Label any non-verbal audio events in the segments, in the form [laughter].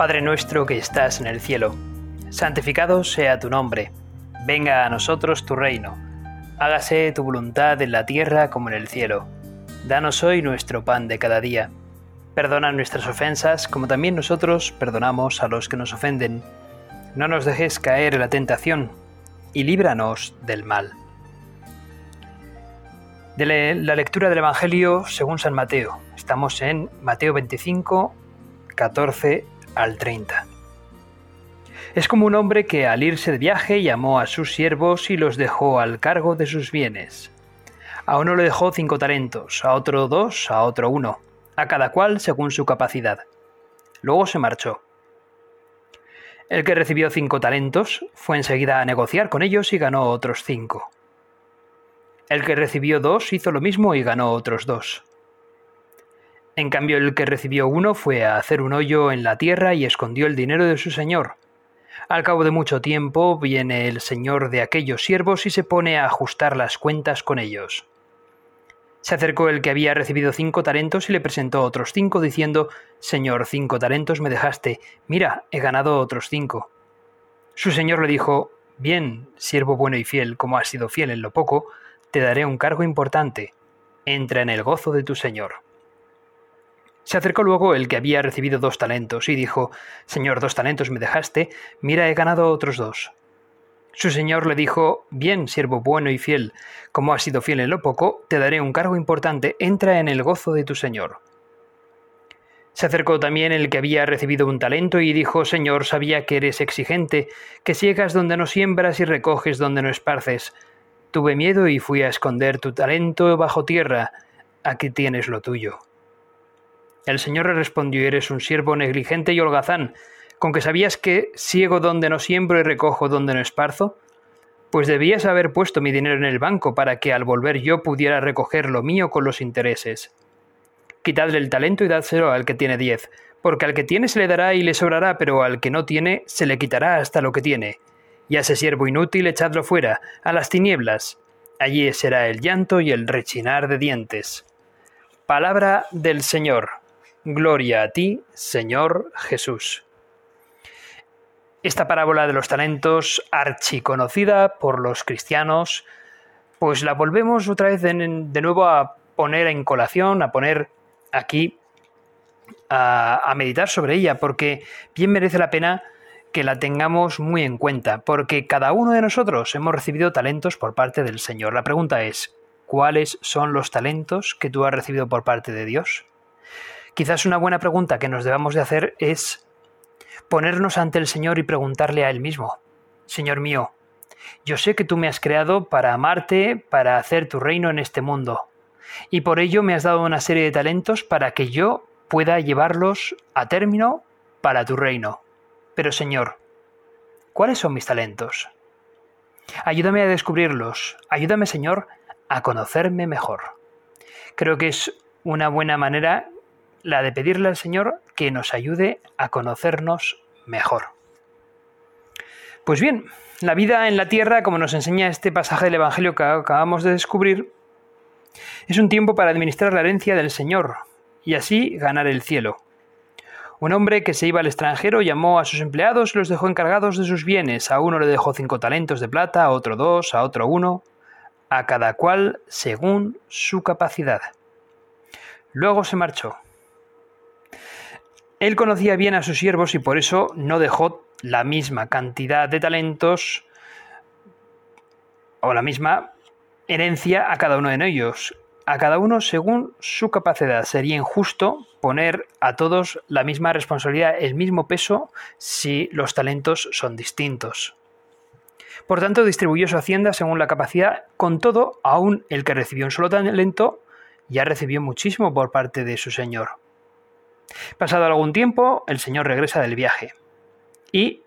Padre nuestro que estás en el cielo, santificado sea tu nombre, venga a nosotros tu reino, hágase tu voluntad en la tierra como en el cielo. Danos hoy nuestro pan de cada día. Perdona nuestras ofensas como también nosotros perdonamos a los que nos ofenden. No nos dejes caer en la tentación y líbranos del mal. De la lectura del Evangelio según San Mateo. Estamos en Mateo 25, 14 al 30. Es como un hombre que al irse de viaje llamó a sus siervos y los dejó al cargo de sus bienes. A uno le dejó cinco talentos, a otro dos, a otro uno, a cada cual según su capacidad. Luego se marchó. El que recibió cinco talentos fue enseguida a negociar con ellos y ganó otros cinco. El que recibió dos hizo lo mismo y ganó otros dos. En cambio, el que recibió uno fue a hacer un hoyo en la tierra y escondió el dinero de su señor. Al cabo de mucho tiempo viene el señor de aquellos siervos y se pone a ajustar las cuentas con ellos. Se acercó el que había recibido cinco talentos y le presentó otros cinco, diciendo Señor, cinco talentos me dejaste, mira, he ganado otros cinco. Su señor le dijo Bien, siervo bueno y fiel, como has sido fiel en lo poco, te daré un cargo importante. Entra en el gozo de tu señor. Se acercó luego el que había recibido dos talentos y dijo, Señor, dos talentos me dejaste, mira, he ganado otros dos. Su señor le dijo, Bien, siervo bueno y fiel, como has sido fiel en lo poco, te daré un cargo importante, entra en el gozo de tu señor. Se acercó también el que había recibido un talento y dijo, Señor, sabía que eres exigente, que ciegas donde no siembras y recoges donde no esparces. Tuve miedo y fui a esconder tu talento bajo tierra. Aquí tienes lo tuyo. El Señor le respondió, eres un siervo negligente y holgazán, con que sabías que ciego donde no siembro y recojo donde no esparzo. Pues debías haber puesto mi dinero en el banco para que al volver yo pudiera recoger lo mío con los intereses. Quitadle el talento y dádselo al que tiene diez, porque al que tiene se le dará y le sobrará, pero al que no tiene se le quitará hasta lo que tiene. Y a ese siervo inútil echadlo fuera, a las tinieblas. Allí será el llanto y el rechinar de dientes. Palabra del Señor. Gloria a ti, Señor Jesús. Esta parábola de los talentos, archiconocida por los cristianos, pues la volvemos otra vez de, nuevo a poner en colación, a poner aquí, a, a meditar sobre ella, porque bien merece la pena que la tengamos muy en cuenta, porque cada uno de nosotros hemos recibido talentos por parte del Señor. La pregunta es, ¿cuáles son los talentos que tú has recibido por parte de Dios? Quizás una buena pregunta que nos debamos de hacer es ponernos ante el Señor y preguntarle a Él mismo, Señor mío, yo sé que tú me has creado para amarte, para hacer tu reino en este mundo, y por ello me has dado una serie de talentos para que yo pueda llevarlos a término para tu reino. Pero Señor, ¿cuáles son mis talentos? Ayúdame a descubrirlos, ayúdame Señor a conocerme mejor. Creo que es una buena manera la de pedirle al Señor que nos ayude a conocernos mejor. Pues bien, la vida en la tierra, como nos enseña este pasaje del Evangelio que acabamos de descubrir, es un tiempo para administrar la herencia del Señor y así ganar el cielo. Un hombre que se iba al extranjero llamó a sus empleados y los dejó encargados de sus bienes. A uno le dejó cinco talentos de plata, a otro dos, a otro uno, a cada cual según su capacidad. Luego se marchó. Él conocía bien a sus siervos y por eso no dejó la misma cantidad de talentos o la misma herencia a cada uno de ellos, a cada uno según su capacidad. Sería injusto poner a todos la misma responsabilidad, el mismo peso, si los talentos son distintos. Por tanto, distribuyó su hacienda según la capacidad, con todo, aún el que recibió un solo talento ya recibió muchísimo por parte de su señor. Pasado algún tiempo, el señor regresa del viaje y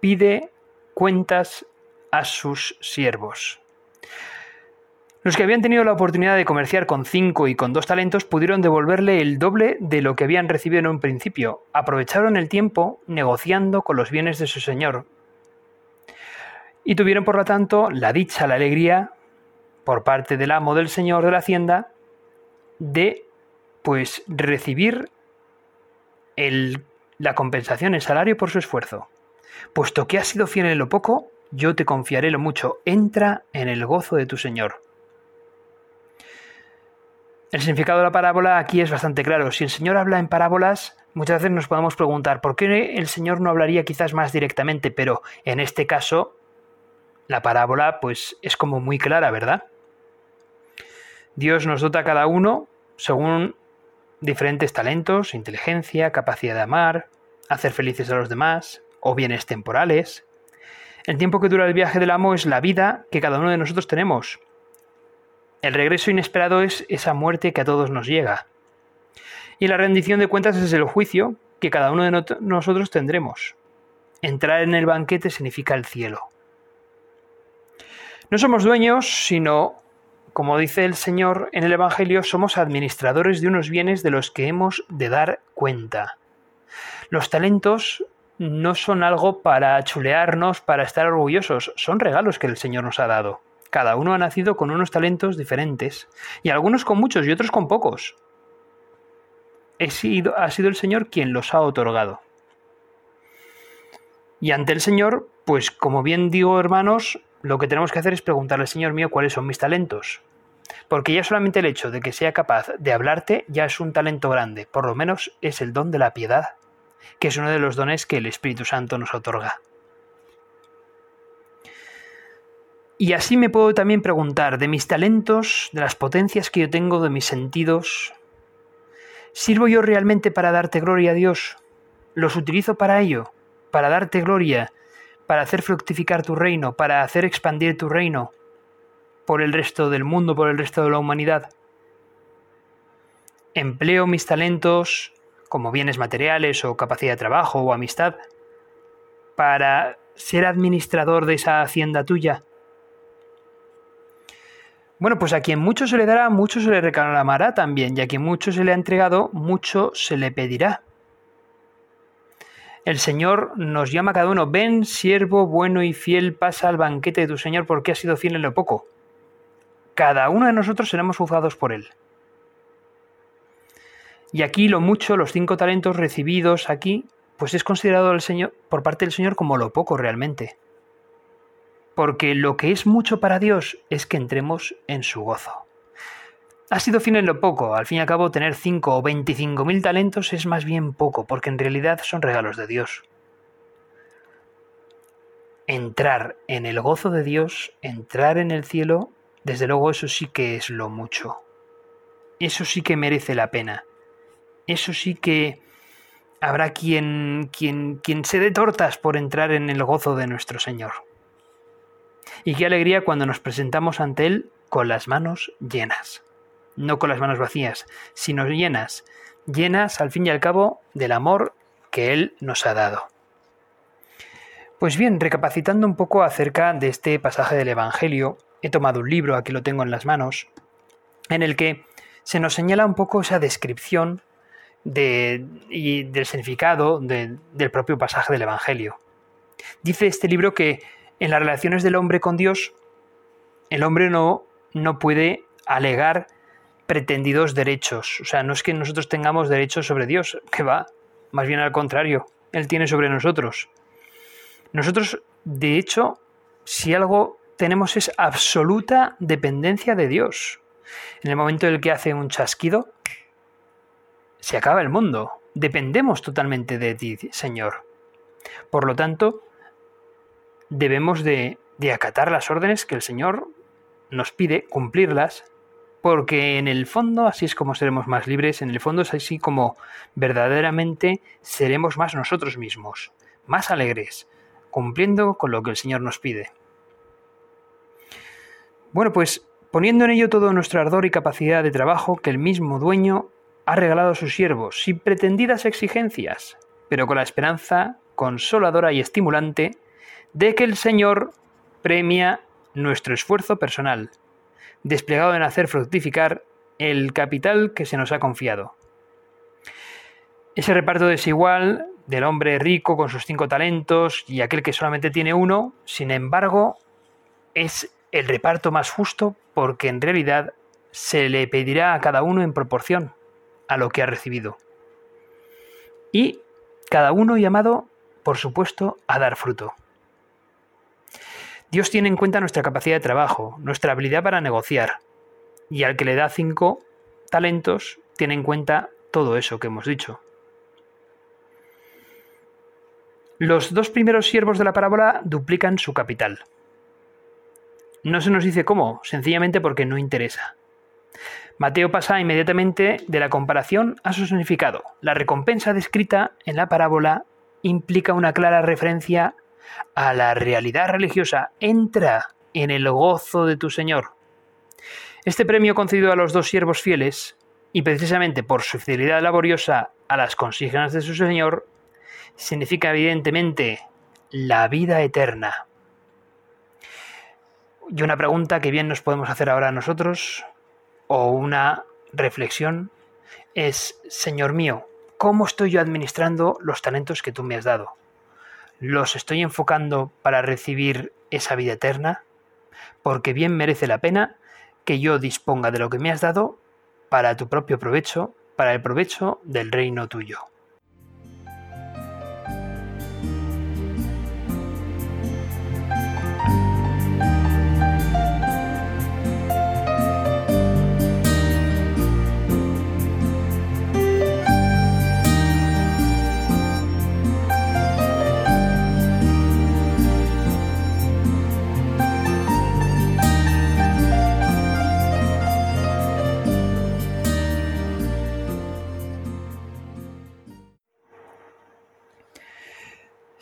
pide cuentas a sus siervos. Los que habían tenido la oportunidad de comerciar con cinco y con dos talentos pudieron devolverle el doble de lo que habían recibido en un principio. Aprovecharon el tiempo negociando con los bienes de su señor. Y tuvieron, por lo tanto, la dicha, la alegría, por parte del amo del señor de la hacienda, de pues recibir la compensación, el salario por su esfuerzo. Puesto que has sido fiel en lo poco, yo te confiaré lo mucho. Entra en el gozo de tu Señor. El significado de la parábola aquí es bastante claro. Si el Señor habla en parábolas, muchas veces nos podemos preguntar por qué el Señor no hablaría quizás más directamente, pero en este caso la parábola pues es como muy clara, ¿verdad? Dios nos dota a cada uno según diferentes talentos, inteligencia, capacidad de amar, hacer felices a los demás o bienes temporales. El tiempo que dura el viaje del amo es la vida que cada uno de nosotros tenemos. El regreso inesperado es esa muerte que a todos nos llega. Y la rendición de cuentas es el juicio que cada uno de nosotros tendremos. Entrar en el banquete significa el cielo. No somos dueños, sino, como dice el Señor en el Evangelio, somos administradores de unos bienes de los que hemos de dar cuenta. Los talentos no son algo para chulearnos, para estar orgullosos, son regalos que el Señor nos ha dado. Cada uno ha nacido con unos talentos diferentes, y algunos con muchos y otros con pocos. Sido, ha sido el Señor quien los ha otorgado. Y ante el Señor, pues como bien digo hermanos, lo que tenemos que hacer es preguntarle Señor mío cuáles son mis talentos. Porque ya solamente el hecho de que sea capaz de hablarte ya es un talento grande, por lo menos es el don de la piedad que es uno de los dones que el Espíritu Santo nos otorga. Y así me puedo también preguntar de mis talentos, de las potencias que yo tengo, de mis sentidos, ¿sirvo yo realmente para darte gloria a Dios? ¿Los utilizo para ello? ¿Para darte gloria? ¿Para hacer fructificar tu reino? ¿Para hacer expandir tu reino? Por el resto del mundo, por el resto de la humanidad. Empleo mis talentos como bienes materiales o capacidad de trabajo o amistad, para ser administrador de esa hacienda tuya? Bueno, pues a quien mucho se le dará, mucho se le reclamará también, y a quien mucho se le ha entregado, mucho se le pedirá. El Señor nos llama a cada uno, ven, siervo bueno y fiel, pasa al banquete de tu Señor porque has sido fiel en lo poco. Cada uno de nosotros seremos juzgados por Él. Y aquí lo mucho, los cinco talentos recibidos aquí, pues es considerado por parte del Señor como lo poco realmente. Porque lo que es mucho para Dios es que entremos en su gozo. Ha sido fin en lo poco, al fin y al cabo tener cinco o veinticinco mil talentos es más bien poco, porque en realidad son regalos de Dios. Entrar en el gozo de Dios, entrar en el cielo, desde luego eso sí que es lo mucho. Eso sí que merece la pena eso sí que habrá quien, quien, quien se dé tortas por entrar en el gozo de nuestro Señor. Y qué alegría cuando nos presentamos ante Él con las manos llenas. No con las manos vacías, sino llenas. Llenas, al fin y al cabo, del amor que Él nos ha dado. Pues bien, recapacitando un poco acerca de este pasaje del Evangelio, he tomado un libro, aquí lo tengo en las manos, en el que se nos señala un poco esa descripción y del significado del propio pasaje del Evangelio. Dice este libro que en las relaciones del hombre con Dios, el hombre no, no puede alegar pretendidos derechos. O sea, no es que nosotros tengamos derechos sobre Dios, que va, más bien al contrario, Él tiene sobre nosotros. Nosotros, de hecho, si algo tenemos es absoluta dependencia de Dios. En el momento en el que hace un chasquido, se acaba el mundo. Dependemos totalmente de ti, Señor. Por lo tanto, debemos de, de acatar las órdenes que el Señor nos pide, cumplirlas, porque en el fondo así es como seremos más libres, en el fondo es así como verdaderamente seremos más nosotros mismos, más alegres, cumpliendo con lo que el Señor nos pide. Bueno, pues poniendo en ello todo nuestro ardor y capacidad de trabajo que el mismo dueño ha regalado a sus siervos sin pretendidas exigencias, pero con la esperanza consoladora y estimulante de que el Señor premia nuestro esfuerzo personal, desplegado en hacer fructificar el capital que se nos ha confiado. Ese reparto desigual del hombre rico con sus cinco talentos y aquel que solamente tiene uno, sin embargo, es el reparto más justo porque en realidad se le pedirá a cada uno en proporción a lo que ha recibido. Y cada uno llamado, por supuesto, a dar fruto. Dios tiene en cuenta nuestra capacidad de trabajo, nuestra habilidad para negociar, y al que le da cinco talentos, tiene en cuenta todo eso que hemos dicho. Los dos primeros siervos de la parábola duplican su capital. No se nos dice cómo, sencillamente porque no interesa. Mateo pasa inmediatamente de la comparación a su significado. La recompensa descrita en la parábola implica una clara referencia a la realidad religiosa. Entra en el gozo de tu Señor. Este premio concedido a los dos siervos fieles, y precisamente por su fidelidad laboriosa a las consignas de su Señor, significa evidentemente la vida eterna. Y una pregunta que bien nos podemos hacer ahora nosotros, o una reflexión, es, Señor mío, ¿cómo estoy yo administrando los talentos que tú me has dado? ¿Los estoy enfocando para recibir esa vida eterna? Porque bien merece la pena que yo disponga de lo que me has dado para tu propio provecho, para el provecho del reino tuyo.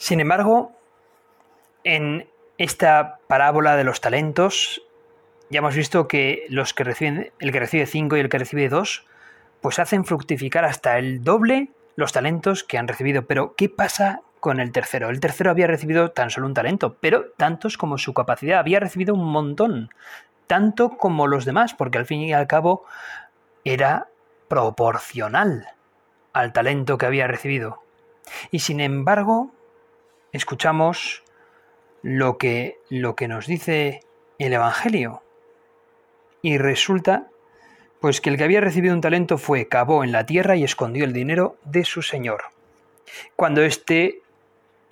Sin embargo, en esta parábola de los talentos, ya hemos visto que los que reciben, el que recibe 5 y el que recibe 2, pues hacen fructificar hasta el doble los talentos que han recibido. Pero, ¿qué pasa con el tercero? El tercero había recibido tan solo un talento, pero tantos como su capacidad, había recibido un montón, tanto como los demás, porque al fin y al cabo era proporcional al talento que había recibido. Y sin embargo, escuchamos lo que, lo que nos dice el Evangelio. Y resulta pues que el que había recibido un talento fue, cavó en la tierra y escondió el dinero de su señor. Cuando éste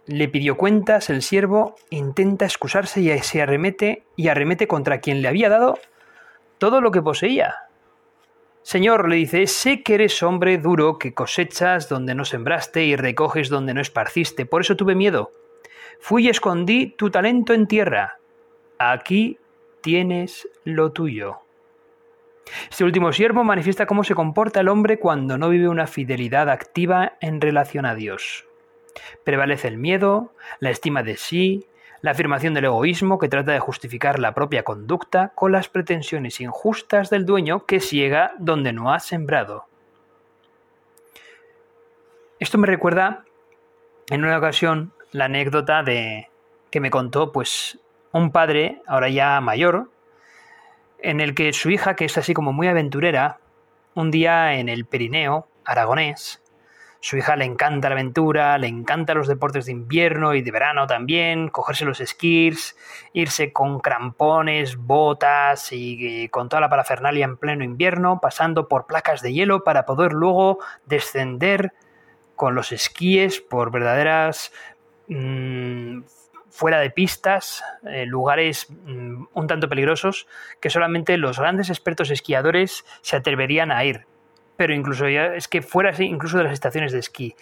le pidió cuentas, el siervo intenta excusarse y se arremete y arremete contra quien le había dado todo lo que poseía. Señor, le dice, sé que eres hombre duro, que cosechas donde no sembraste y recoges donde no esparciste, por eso tuve miedo. Fui y escondí tu talento en tierra. Aquí tienes lo tuyo. Este último siervo manifiesta cómo se comporta el hombre cuando no vive una fidelidad activa en relación a Dios. Prevalece el miedo, la estima de sí, la afirmación del egoísmo que trata de justificar la propia conducta con las pretensiones injustas del dueño que ciega donde no ha sembrado. Esto me recuerda en una ocasión la anécdota de que me contó pues un padre, ahora ya mayor, en el que su hija, que es así como muy aventurera, un día en el Pirineo aragonés, su hija le encanta la aventura, le encantan los deportes de invierno y de verano también, cogerse los esquís, irse con crampones, botas y, con toda la parafernalia en pleno invierno, pasando por placas de hielo para poder luego descender con los esquíes por verdaderas mm, fuera de pistas, eh, lugares mm, un tanto peligrosos que solamente los grandes expertos esquiadores se atreverían a ir pero incluso ya es que fuera así, incluso de las estaciones de esquí.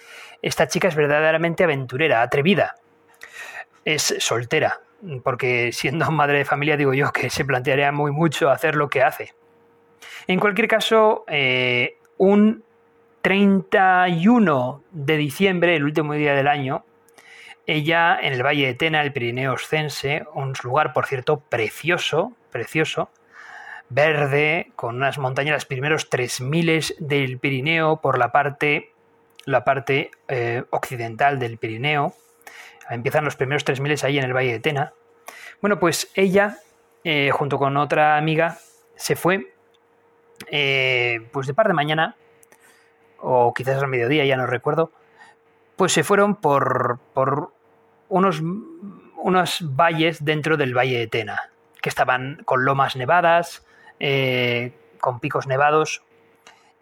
Esta chica es verdaderamente aventurera, atrevida. Es soltera, porque siendo [laughs] madre de familia digo yo que se plantearía muy mucho hacer lo que hace. En cualquier caso, eh, un 31 de diciembre, el último día del año, ella en el Valle de Tena, el Pirineo Oscense, un lugar, por cierto, precioso, precioso, verde, con unas montañas, los primeros 3000 del Pirineo por la parte, la parte eh, occidental del Pirineo. Empiezan los primeros 3000 ahí en el Valle de Tena. Bueno, pues ella, eh, junto con otra amiga, se fue eh, pues de par de mañana, o quizás al mediodía, ya no recuerdo, pues se fueron por, por unos, unos valles dentro del Valle de Tena, que estaban con lomas nevadas, eh, con picos nevados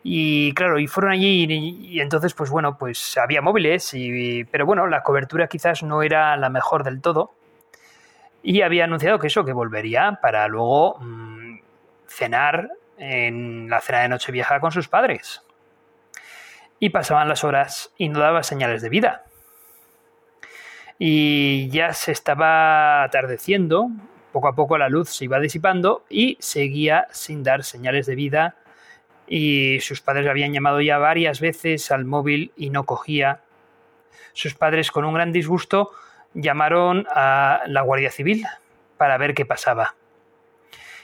Y claro, y fueron allí y, entonces, pues bueno, pues había móviles, y, pero bueno, la cobertura quizás no era la mejor del todo. Y había anunciado que eso, que volvería para luego mm, cenar en la cena de Nochevieja con sus padres. Y pasaban las horas y no daba señales de vida. Y ya se estaba atardeciendo, poco a poco la luz se iba disipando y seguía sin dar señales de vida y sus padres habían llamado ya varias veces al móvil y no cogía. Sus padres con un gran disgusto llamaron a la Guardia Civil para ver qué pasaba.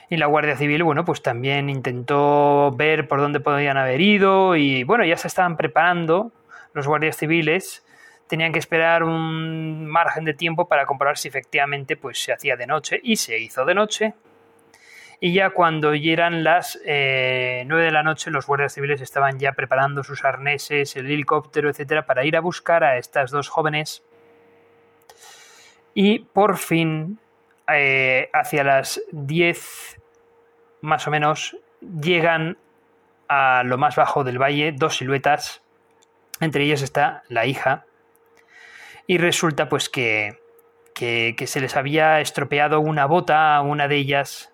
Y la Guardia Civil, bueno, pues también intentó ver por dónde podían haber ido y bueno, ya se estaban preparando los guardias civiles tenían que esperar un margen de tiempo para comprobar si efectivamente pues, se hacía de noche y se hizo de noche. Y ya cuando eran las eh, 9 de la noche, los guardias civiles estaban ya preparando sus arneses, el helicóptero, etcétera, para ir a buscar a estas dos jóvenes. Y por fin, eh, hacia las 10 más o menos, llegan a lo más bajo del valle dos siluetas. Entre ellas está la hija, y resulta pues que, que, se les había estropeado una bota a una de ellas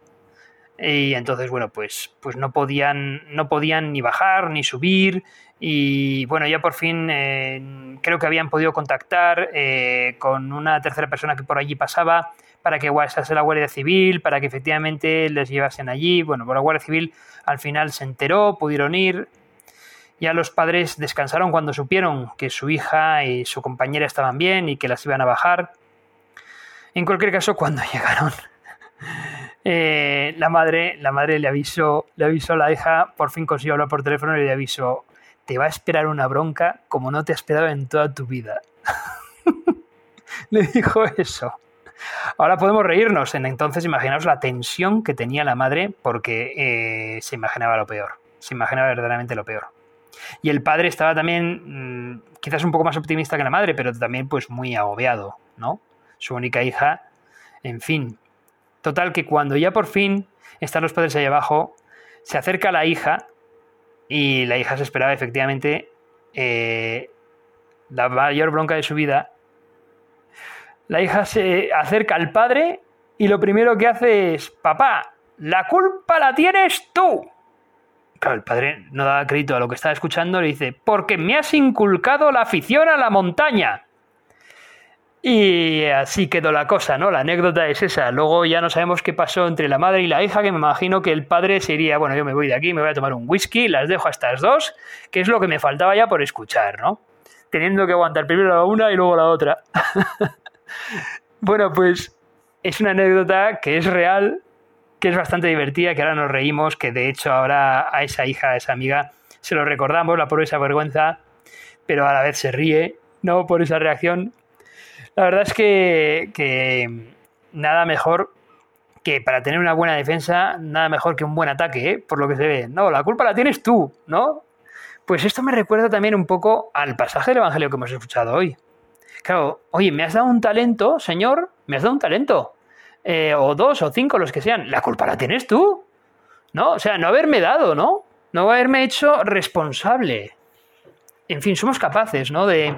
y entonces bueno pues pues no podían no podían ni bajar ni subir y bueno ya por fin eh, creo que habían podido contactar eh, con una tercera persona que por allí pasaba para que guardase la Guardia Civil para que efectivamente les llevasen allí. Bueno por la Guardia Civil al final se enteró pudieron ir ya los padres descansaron cuando supieron que su hija y su compañera estaban bien y que las iban a bajar. En cualquier caso, cuando [laughs] llegaron, eh, la madre, la madre le avisó, le avisó a la hija, por fin consiguió hablar por teléfono y le avisó, te va a esperar una bronca como no te ha esperado en toda tu vida. [laughs] le dijo eso. Ahora podemos reírnos. En entonces, imaginaos la tensión que tenía la madre porque eh, se imaginaba lo peor. Se imaginaba verdaderamente lo peor. Y el padre estaba también mm, quizás un poco más optimista que la madre, pero también pues muy agobiado, ¿no? Su única hija, en fin. Total que cuando ya por fin están los padres ahí abajo, se acerca la hija y la hija se esperaba efectivamente eh, la mayor bronca de su vida. La hija se acerca al padre y lo primero que hace es, papá, la culpa la tienes tú el padre no da crédito a lo que estaba escuchando, le dice, porque me has inculcado la afición a la montaña. Y así quedó la cosa, ¿no? La anécdota es esa. Luego ya no sabemos qué pasó entre la madre y la hija, que me imagino que el padre sería, bueno, yo me voy de aquí, me voy a tomar un whisky, las dejo a estas dos, que es lo que me faltaba ya por escuchar, ¿no? Teniendo que aguantar primero la una y luego la otra. [laughs] bueno, pues es una anécdota que es real, que es bastante divertida, que ahora nos reímos, que de hecho ahora a esa hija, a esa amiga, se lo recordamos, la por esa vergüenza, pero a la vez se ríe, ¿no? Por esa reacción. La verdad es que, nada mejor que para tener una buena defensa, nada mejor que un buen ataque, ¿eh? por lo que se ve. No, la culpa la tienes tú, ¿no? Pues esto me recuerda también un poco al pasaje del Evangelio que hemos escuchado hoy. Claro, oye, me has dado un talento, Señor, me has dado un talento. Eh, o dos o cinco, los que sean, la culpa la tienes tú. ¿No? O sea, no haberme dado, ¿no? No haberme hecho responsable. En fin, somos capaces, ¿no? De.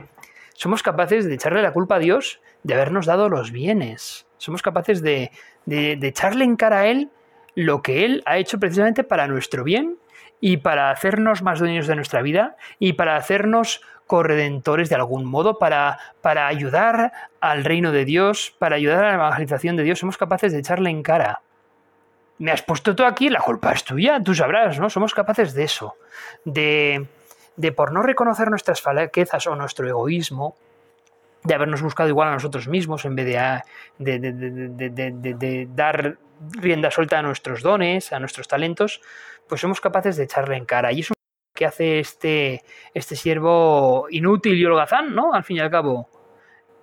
Somos capaces de echarle la culpa a Dios de habernos dado los bienes. Somos capaces de, de, de echarle en cara a Él lo que Él ha hecho precisamente para nuestro bien y para hacernos más dueños de nuestra vida y para hacernos corredentores de algún modo para, para ayudar al reino de Dios, para ayudar a la evangelización de Dios, somos capaces de echarle en cara. Me has puesto tú aquí, la culpa es tuya, tú sabrás, ¿no? Somos capaces de eso, de, de por no reconocer nuestras falaquezas o nuestro egoísmo, de habernos buscado igual a nosotros mismos en vez de, de, de, dar rienda suelta a nuestros dones, a nuestros talentos, pues somos capaces de echarle en cara. Y eso que hace este, este siervo inútil y holgazán, ¿no? Al fin y al cabo.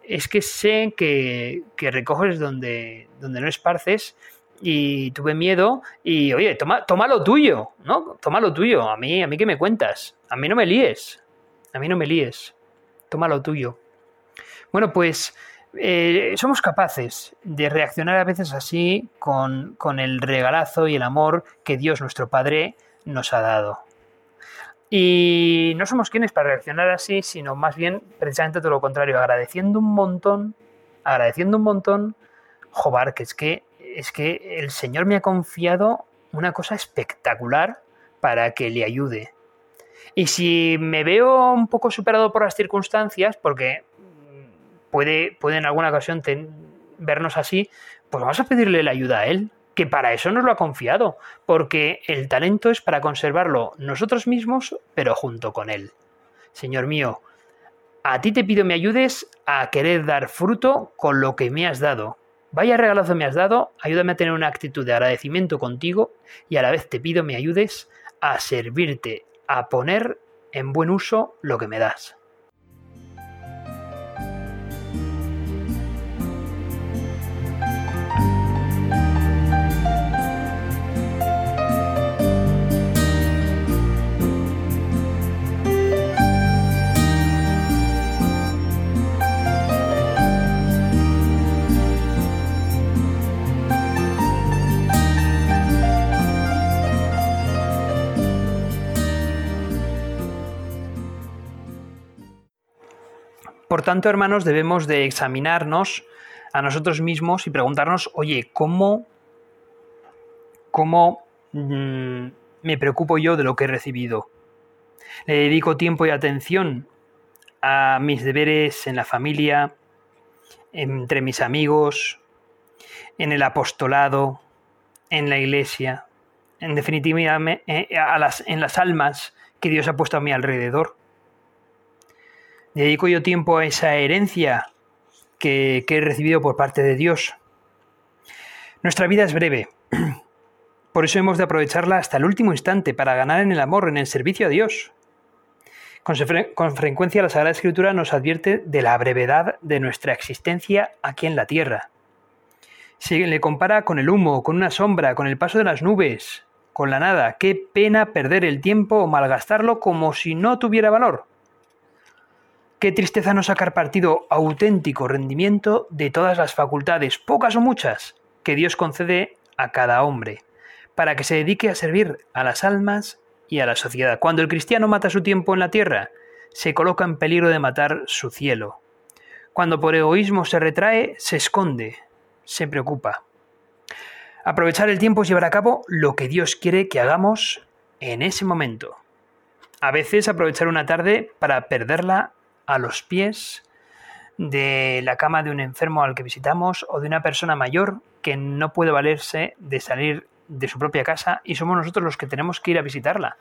Es que sé que, que recoges donde, donde no esparces y tuve miedo y, oye, toma, toma lo tuyo, ¿no? Toma lo tuyo. A mí, a mí que me cuentas. A mí no me líes. A mí no me líes. Toma lo tuyo. Bueno, pues eh, somos capaces de reaccionar a veces así con, con el regalazo y el amor que Dios nuestro Padre nos ha dado. Y no somos quienes para reaccionar así, sino más bien precisamente todo lo contrario, agradeciendo un montón, agradeciendo un montón, jobar, que es que es que el Señor me ha confiado una cosa espectacular para que le ayude. Y si me veo un poco superado por las circunstancias, porque puede, puede en alguna ocasión vernos así, pues vamos a pedirle la ayuda a Él, que para eso nos lo ha confiado, porque el talento es para conservarlo nosotros mismos, pero junto con Él. Señor mío, a ti te pido me ayudes a querer dar fruto con lo que me has dado, Vaya regalazo me has dado, ayúdame a tener una actitud de agradecimiento contigo y a la vez te pido me ayudes a servirte, a poner en buen uso lo que me das. Por tanto, hermanos, debemos de examinarnos a nosotros mismos y preguntarnos, oye, ¿cómo, cómo mm, me preocupo yo de lo que he recibido? ¿Le dedico tiempo y atención a mis deberes en la familia, entre mis amigos, en el apostolado, en la iglesia, en definitiva eh, en las almas que Dios ha puesto a mi alrededor? Dedico yo tiempo a esa herencia que, he recibido por parte de Dios. Nuestra vida es breve. [clears throat] Por eso hemos de aprovecharla hasta el último instante para ganar en el amor, en el servicio a Dios. Con, frecuencia la Sagrada Escritura nos advierte de la brevedad de nuestra existencia aquí en la tierra. Se le compara con el humo, con una sombra, con el paso de las nubes, con la nada. Qué pena perder el tiempo o malgastarlo como si no tuviera valor. Qué tristeza no sacar partido auténtico rendimiento de todas las facultades, pocas o muchas, que Dios concede a cada hombre, para que se dedique a servir a las almas y a la sociedad. Cuando el cristiano mata su tiempo en la tierra, se coloca en peligro de matar su cielo. Cuando por egoísmo se retrae, se esconde, se preocupa. Aprovechar el tiempo es llevar a cabo lo que Dios quiere que hagamos en ese momento. A veces aprovechar una tarde para perderla a los pies de la cama de un enfermo al que visitamos o de una persona mayor que no puede valerse de salir de su propia casa y somos nosotros los que tenemos que ir a visitarla.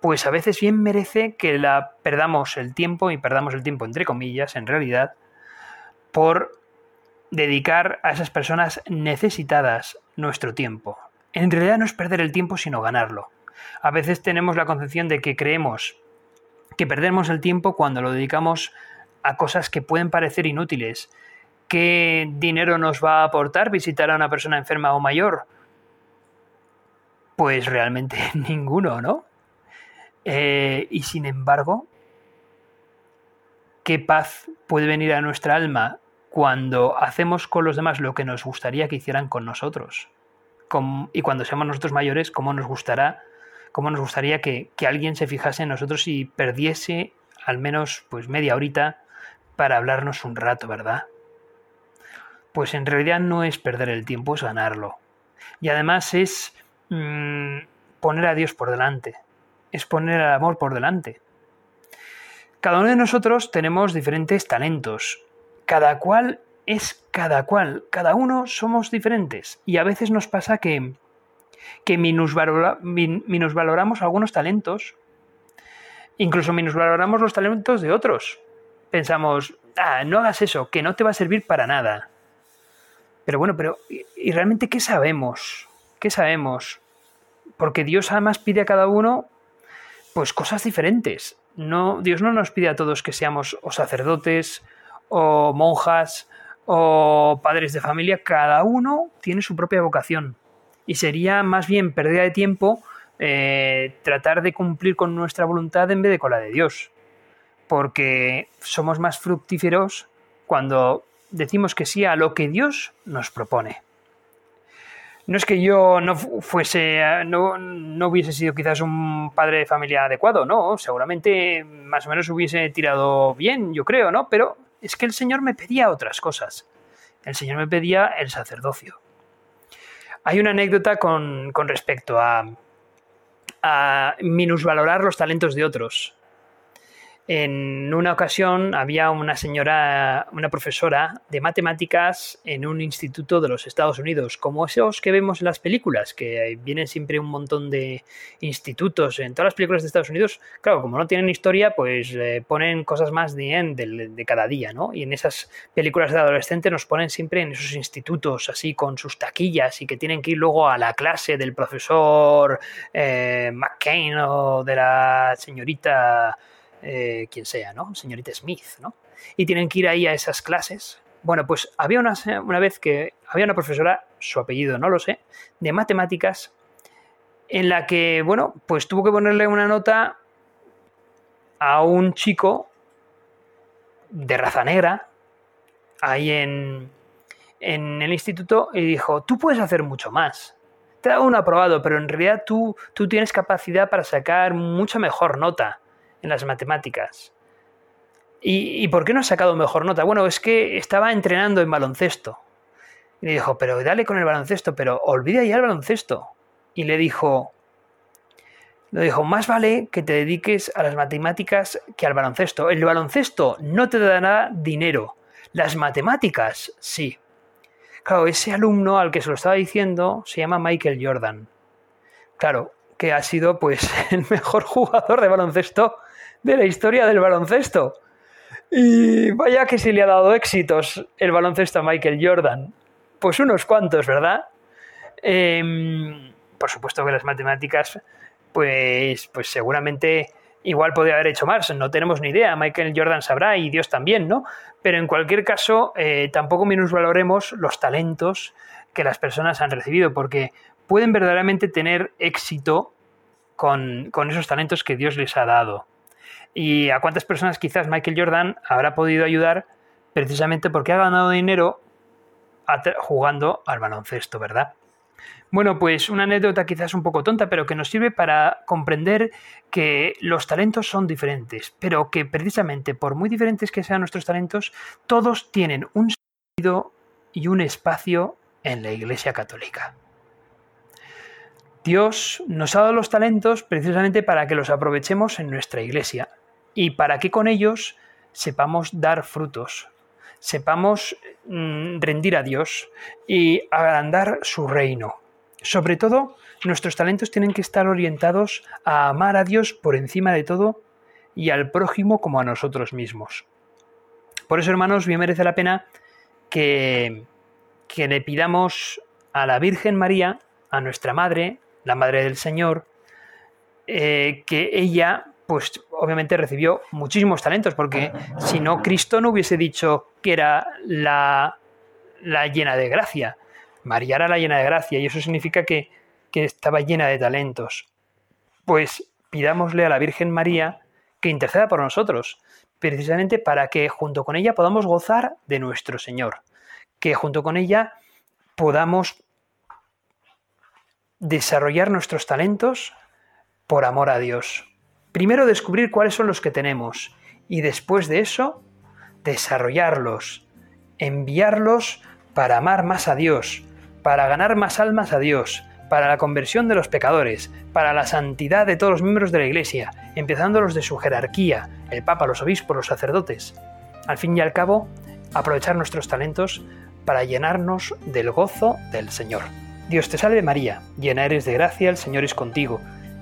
Pues a veces bien merece que la perdamos el tiempo y perdamos el tiempo entre comillas en realidad por dedicar a esas personas necesitadas nuestro tiempo. En realidad no es perder el tiempo sino ganarlo. A veces tenemos la concepción de que creemos que perdemos el tiempo cuando lo dedicamos a cosas que pueden parecer inútiles. ¿Qué dinero nos va a aportar visitar a una persona enferma o mayor? Pues realmente [laughs] ninguno, ¿no? Eh, y sin embargo, ¿qué paz puede venir a nuestra alma cuando hacemos con los demás lo que nos gustaría que hicieran con nosotros? y cuando seamos nosotros mayores, ¿cómo nos gustará cómo nos gustaría que, alguien se fijase en nosotros y perdiese al menos pues media horita para hablarnos un rato, ¿verdad? Pues en realidad no es perder el tiempo, es ganarlo. Y además es mm, poner a Dios por delante, es poner al amor por delante. Cada uno de nosotros tenemos diferentes talentos, cada cual es cada cual, cada uno somos diferentes y a veces nos pasa que, que minusvaloramos algunos talentos, incluso minusvaloramos los talentos de otros. Pensamos, ah, no hagas eso, que no te va a servir para nada. Pero bueno, pero ¿y realmente qué sabemos? ¿Qué sabemos? Porque Dios además pide a cada uno pues cosas diferentes. No, Dios no nos pide a todos que seamos o sacerdotes o monjas o padres de familia, cada uno tiene su propia vocación y sería más bien pérdida de tiempo eh, tratar de cumplir con nuestra voluntad en vez de con la de Dios. Porque somos más fructíferos cuando decimos que sí a lo que Dios nos propone. no es que yo no fuese, no, no, hubiese sido quizás un padre de familia adecuado, no, seguramente más o menos hubiese tirado bien, yo creo, ¿no? Pero es que el Señor me pedía otras cosas. El Señor me pedía el sacerdocio. Hay una anécdota con, con respecto a, a minusvalorar los talentos de otros. En una ocasión había una señora, una profesora de matemáticas en un instituto de los Estados Unidos, como esos que vemos en las películas, que vienen siempre un montón de institutos en todas las películas de Estados Unidos. Claro, como no tienen historia, pues eh, ponen cosas más de, de, cada día, ¿no? Y en esas películas de adolescente nos ponen siempre en esos institutos, así con sus taquillas y que tienen que ir luego a la clase del profesor eh, McCain o de la señorita eh, quien sea, ¿no? Señorita Smith, ¿no? Y tienen que ir ahí a esas clases. Bueno, pues había una, una vez que había una profesora, su apellido no lo sé, de matemáticas, en la que, bueno, pues tuvo que ponerle una nota a un chico de raza negra ahí en, en el instituto y dijo, tú puedes hacer mucho más. Te da un aprobado, pero en realidad tú, tú tienes capacidad para sacar mucha mejor nota en las matemáticas. ¿Y, por qué no has sacado mejor nota? Bueno, es que estaba entrenando en baloncesto. Y le dijo, pero dale con el baloncesto, pero olvida ya el baloncesto. Y le dijo, le dijo, más vale que te dediques a las matemáticas que al baloncesto. El baloncesto no te dará dinero. Las matemáticas, sí. Claro, ese alumno al que se lo estaba diciendo se llama Michael Jordan. Claro, que ha sido pues [laughs] el mejor jugador de baloncesto de la historia del baloncesto. Y vaya que si le ha dado éxitos el baloncesto a Michael Jordan. Pues unos cuantos, ¿verdad? Em, por supuesto que las matemáticas, pues, pues seguramente igual podría haber hecho más, no tenemos ni idea, Michael Jordan sabrá y Dios también, ¿no? Pero en cualquier caso, eh, tampoco valoremos los talentos que las personas han recibido, porque pueden verdaderamente tener éxito con, con esos talentos que Dios les ha dado y a cuántas personas quizás Michael Jordan habrá podido ayudar precisamente porque ha ganado dinero jugando al baloncesto, ¿verdad? Bueno, pues una anécdota quizás un poco tonta, pero que nos sirve para comprender que los talentos son diferentes, pero que precisamente por muy diferentes que sean nuestros talentos, todos tienen un sentido y un espacio en la Iglesia Católica. Dios nos ha dado los talentos precisamente para que los aprovechemos en nuestra iglesia y para que con ellos sepamos dar frutos, sepamos mm, rendir a Dios y agrandar su reino. Sobre todo, nuestros talentos tienen que estar orientados a amar a Dios por encima de todo y al prójimo como a nosotros mismos. Por eso, hermanos, bien merece la pena que, que le pidamos a la Virgen María, a nuestra Madre, la Madre del Señor, eh, que ella, pues obviamente recibió muchísimos talentos, porque si no, Cristo no hubiese dicho que era la, la llena de gracia. María era la llena de gracia y eso significa que, que estaba llena de talentos. Pues pidámosle a la Virgen María que interceda por nosotros, precisamente para que junto con ella podamos gozar de nuestro Señor, que junto con ella podamos desarrollar nuestros talentos por amor a Dios. Primero descubrir cuáles son los que tenemos y después de eso desarrollarlos, enviarlos para amar más a Dios, para ganar más almas a Dios, para la conversión de los pecadores, para la santidad de todos los miembros de la Iglesia, empezando los de su jerarquía, el Papa, los obispos, los sacerdotes. Al fin y al cabo, aprovechar nuestros talentos para llenarnos del gozo del Señor. Dios te salve María, llena eres de gracia, el Señor es contigo.